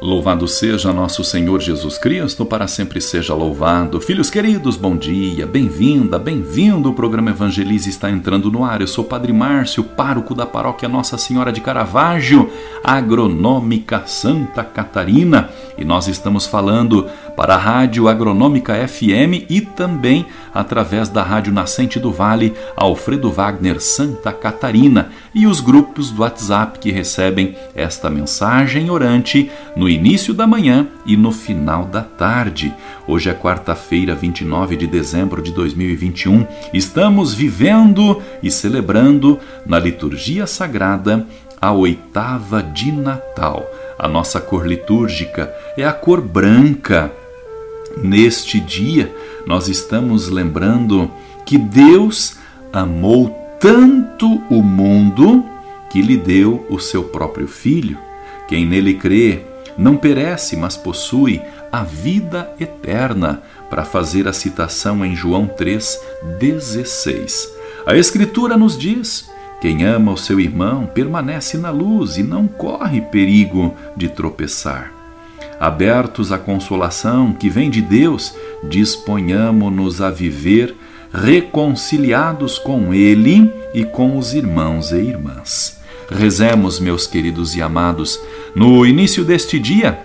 Louvado seja nosso Senhor Jesus Cristo, para sempre seja louvado. Filhos queridos, bom dia, bem-vinda, bem-vindo. O programa Evangelize está entrando no ar. Eu sou Padre Márcio, pároco da paróquia Nossa Senhora de Caravaggio, agronômica Santa Catarina. E nós estamos falando para a Rádio Agronômica FM e também através da Rádio Nascente do Vale, Alfredo Wagner Santa Catarina e os grupos do WhatsApp que recebem esta mensagem orante no início da manhã e no final da tarde. Hoje é quarta-feira, 29 de dezembro de 2021. Estamos vivendo e celebrando na liturgia sagrada a oitava de Natal. A nossa cor litúrgica é a cor branca Neste dia, nós estamos lembrando que Deus amou tanto o mundo que lhe deu o seu próprio Filho. Quem nele crê não perece, mas possui a vida eterna, para fazer a citação em João 3,16. A Escritura nos diz: quem ama o seu irmão permanece na luz e não corre perigo de tropeçar. Abertos à consolação que vem de Deus, disponhamo-nos a viver reconciliados com Ele e com os irmãos e irmãs. Rezemos, meus queridos e amados, no início deste dia,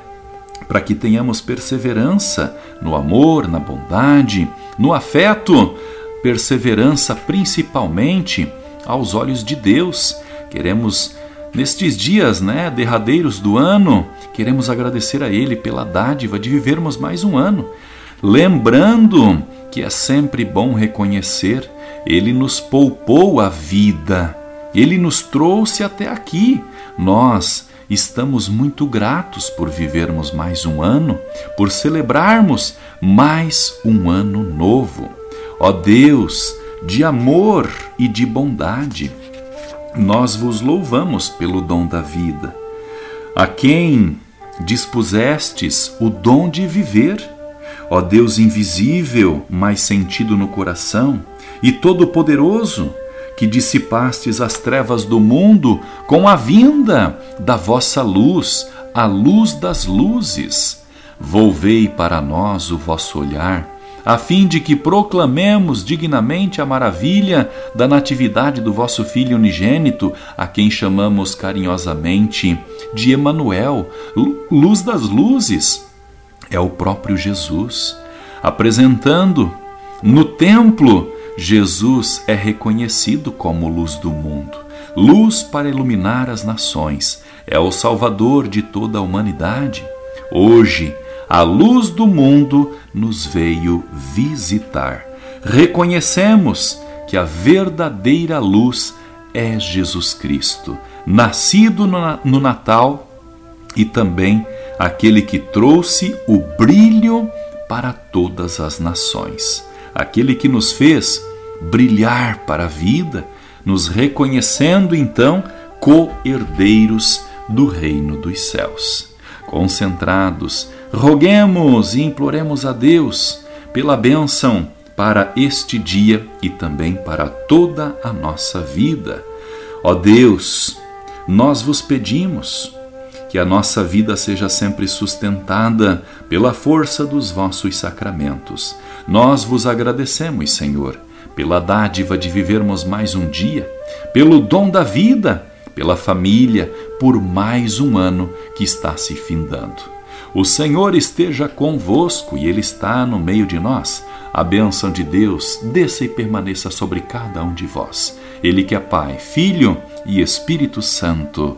para que tenhamos perseverança no amor, na bondade, no afeto, perseverança principalmente aos olhos de Deus. Queremos Nestes dias, né, derradeiros do ano, queremos agradecer a Ele pela dádiva de vivermos mais um ano, lembrando que é sempre bom reconhecer, Ele nos poupou a vida, Ele nos trouxe até aqui. Nós estamos muito gratos por vivermos mais um ano, por celebrarmos mais um ano novo. Ó Deus, de amor e de bondade, nós vos louvamos pelo dom da vida, a quem dispusestes o dom de viver, ó Deus invisível, mas sentido no coração, e todo-poderoso, que dissipastes as trevas do mundo com a vinda da vossa luz, a luz das luzes. Volvei para nós o vosso olhar a fim de que proclamemos dignamente a maravilha da natividade do vosso Filho unigênito, a quem chamamos carinhosamente de Emanuel, luz das luzes. É o próprio Jesus, apresentando no templo Jesus é reconhecido como luz do mundo, luz para iluminar as nações, é o Salvador de toda a humanidade. Hoje, a luz do mundo nos veio visitar. Reconhecemos que a verdadeira luz é Jesus Cristo, nascido no Natal e também aquele que trouxe o brilho para todas as nações, aquele que nos fez brilhar para a vida, nos reconhecendo então co-herdeiros do reino dos céus. Concentrados Roguemos e imploremos a Deus pela bênção para este dia e também para toda a nossa vida. Ó Deus, nós vos pedimos que a nossa vida seja sempre sustentada pela força dos vossos sacramentos. Nós vos agradecemos, Senhor, pela dádiva de vivermos mais um dia, pelo dom da vida, pela família, por mais um ano que está se findando. O Senhor esteja convosco e Ele está no meio de nós. A bênção de Deus desça e permaneça sobre cada um de vós. Ele que é Pai, Filho e Espírito Santo.